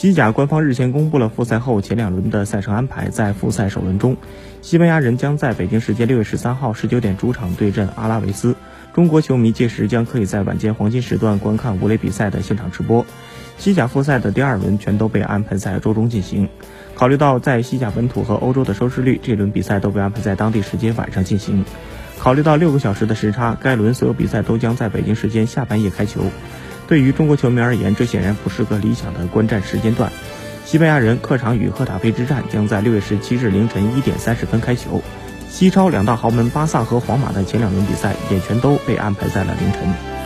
西甲官方日前公布了复赛后前两轮的赛程安排，在复赛首轮中，西班牙人将在北京时间六月十三号十九点主场对阵阿拉维斯。中国球迷届时将可以在晚间黄金时段观看五垒比赛的现场直播。西甲复赛的第二轮全都被安排在周中进行。考虑到在西甲本土和欧洲的收视率，这轮比赛都被安排在当地时间晚上进行。考虑到六个小时的时差，该轮所有比赛都将在北京时间下半夜开球。对于中国球迷而言，这显然不是个理想的观战时间段。西班牙人客场与赫塔菲之战将在六月十七日凌晨一点三十分开球。西超两大豪门巴萨和皇马的前两轮比赛也全都被安排在了凌晨。